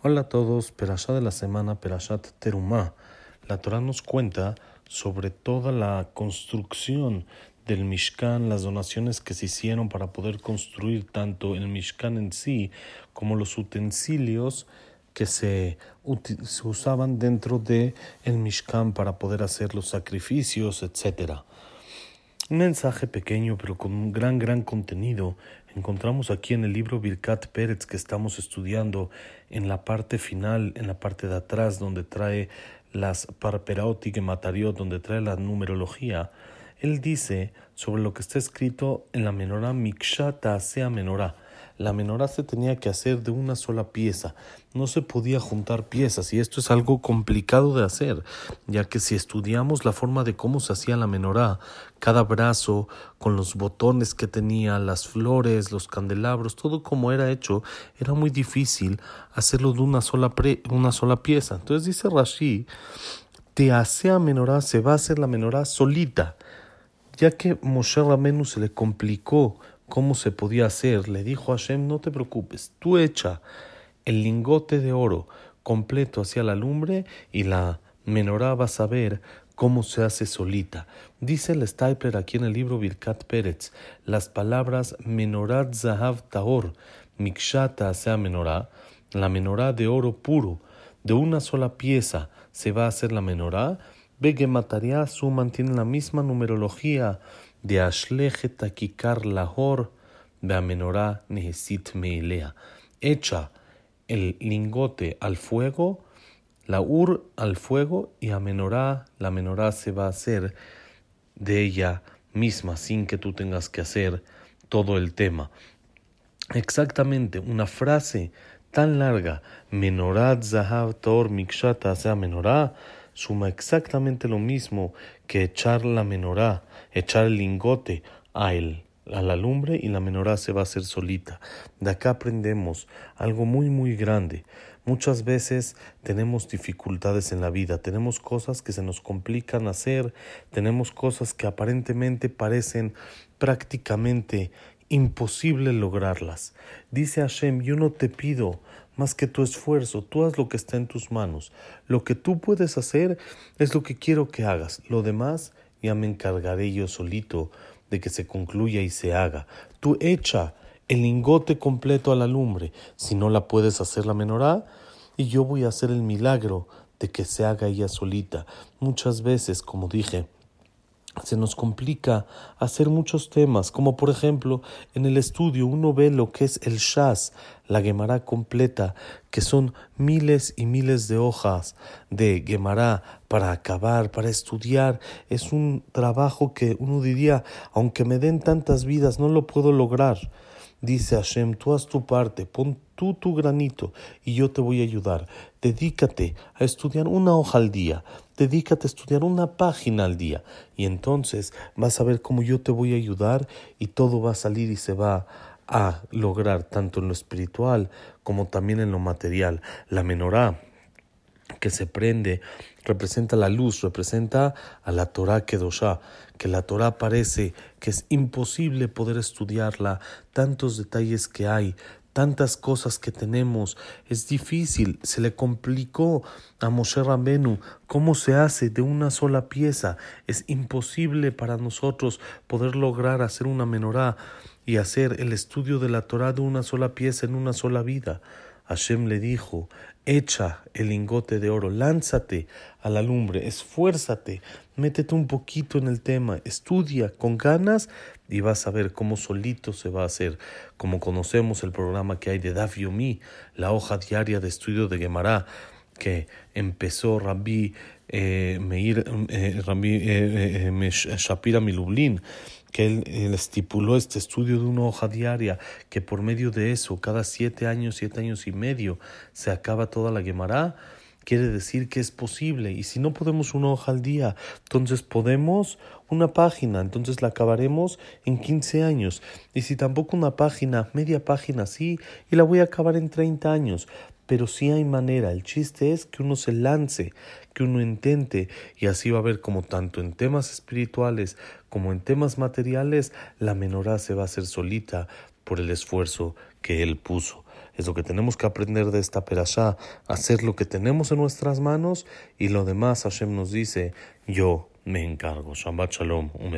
Hola a todos, Perashá de la semana, Perashat Terumá. La Torah nos cuenta sobre toda la construcción del Mishkan, las donaciones que se hicieron para poder construir tanto el Mishkan en sí como los utensilios que se, usaban dentro del el Mishkan para poder hacer los sacrificios, etc. Un mensaje pequeño pero con un gran, gran contenido encontramos aquí en el libro Birkat Pérez que estamos estudiando en la parte final, en la parte de atrás, donde trae las parperot y matariot, donde trae la numerología. Él dice sobre lo que está escrito en la menorá Mikshata sea menorá la menorá se tenía que hacer de una sola pieza, no se podía juntar piezas y esto es algo complicado de hacer, ya que si estudiamos la forma de cómo se hacía la menorá, cada brazo con los botones que tenía, las flores, los candelabros, todo como era hecho, era muy difícil hacerlo de una sola, una sola pieza. Entonces dice Rashi, te hace a menorá, se va a hacer la menorá solita, ya que Moshe Ramenu se le complicó cómo se podía hacer, le dijo a Hashem, no te preocupes, tú echa el lingote de oro completo hacia la lumbre y la menorá va a saber cómo se hace solita. Dice el Stapler aquí en el libro Birkat Pérez, las palabras menorat zahav taor, mikshata sea menorá, la menorá de oro puro, de una sola pieza se va a hacer la menorá, ve que su mantiene la misma numerología de Ashleje Takikar Lahor, Beamenorá Nehesit Meilea. Echa el lingote al fuego, la ur al fuego y a menorá, la menorá se va a hacer de ella misma sin que tú tengas que hacer todo el tema. Exactamente, una frase tan larga, menorat zahav tor mikshata sea menorá, suma exactamente lo mismo que echar la menorá, echar el lingote a, el, a la lumbre y la menorá se va a hacer solita. De acá aprendemos algo muy muy grande. Muchas veces tenemos dificultades en la vida, tenemos cosas que se nos complican hacer, tenemos cosas que aparentemente parecen prácticamente imposible lograrlas. Dice Hashem, yo no te pido más que tu esfuerzo, tú haz lo que está en tus manos. Lo que tú puedes hacer es lo que quiero que hagas. Lo demás ya me encargaré yo solito de que se concluya y se haga. Tú echa el lingote completo a la lumbre, si no la puedes hacer la menorá, y yo voy a hacer el milagro de que se haga ella solita. Muchas veces, como dije, se nos complica hacer muchos temas, como por ejemplo en el estudio uno ve lo que es el Shas, la Gemara completa, que son miles y miles de hojas de Gemara para acabar, para estudiar. Es un trabajo que uno diría, aunque me den tantas vidas, no lo puedo lograr. Dice Hashem, tú haz tu parte, pon tú tu granito y yo te voy a ayudar. Dedícate a estudiar una hoja al día, dedícate a estudiar una página al día y entonces vas a ver cómo yo te voy a ayudar y todo va a salir y se va a lograr tanto en lo espiritual como también en lo material. La menorá que se prende representa la luz, representa a la Torah Kedoshá, que la Torah parece que es imposible poder estudiarla, tantos detalles que hay, tantas cosas que tenemos, es difícil, se le complicó a Moshe Rambenu cómo se hace de una sola pieza, es imposible para nosotros poder lograr hacer una menorá y hacer el estudio de la Torah de una sola pieza en una sola vida. Hashem le dijo, echa el lingote de oro, lánzate a la lumbre, esfuérzate, métete un poquito en el tema, estudia con ganas y vas a ver cómo solito se va a hacer. Como conocemos el programa que hay de Daf Yomi, la hoja diaria de estudio de Gemara, que empezó Rabbi eh, Meir, eh, Rabbi eh, eh Shapira Milublin, que él, estipuló este estudio de una hoja diaria, que por medio de eso, cada siete años, siete años y medio, se acaba toda la Gemara, quiere decir que es posible. Y si no podemos una hoja al día, entonces podemos una página, entonces la acabaremos en 15 años. Y si tampoco una página, media página sí, y la voy a acabar en 30 años pero sí hay manera. El chiste es que uno se lance, que uno intente y así va a ver como tanto en temas espirituales como en temas materiales la menorá se va a hacer solita por el esfuerzo que él puso. Es lo que tenemos que aprender de esta perashá, hacer lo que tenemos en nuestras manos y lo demás Hashem nos dice, yo me encargo. Shabbat Shalom, un